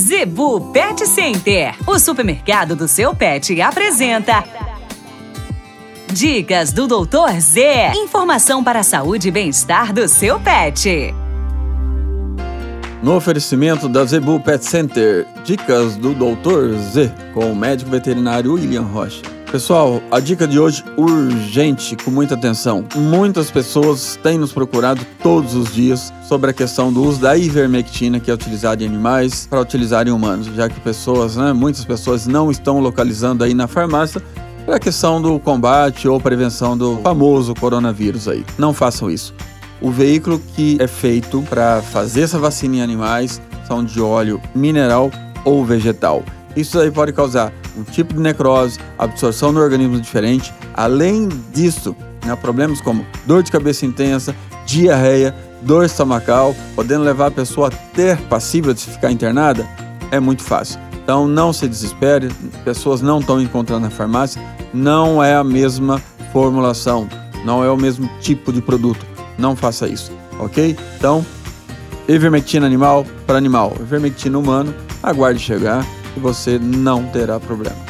Zebu Pet Center, o supermercado do seu pet, apresenta. Dicas do Doutor Z. Informação para a saúde e bem-estar do seu pet. No oferecimento da Zebu Pet Center, dicas do Doutor Z, com o médico veterinário William Rocha. Pessoal, a dica de hoje urgente, com muita atenção. Muitas pessoas têm nos procurado todos os dias sobre a questão do uso da ivermectina que é utilizada em animais para utilizar em humanos, já que pessoas, né, muitas pessoas não estão localizando aí na farmácia para a questão do combate ou prevenção do famoso coronavírus aí. Não façam isso. O veículo que é feito para fazer essa vacina em animais são de óleo mineral ou vegetal. Isso aí pode causar um tipo de necrose, absorção no organismo diferente. Além disso, né, problemas como dor de cabeça intensa, diarreia, dor estomacal, podendo levar a pessoa até passível de ficar internada, é muito fácil. Então não se desespere, pessoas não estão encontrando na farmácia, não é a mesma formulação, não é o mesmo tipo de produto. Não faça isso, ok? Então, ivermectina animal para animal, ivermectina humano, aguarde chegar e você não terá problema.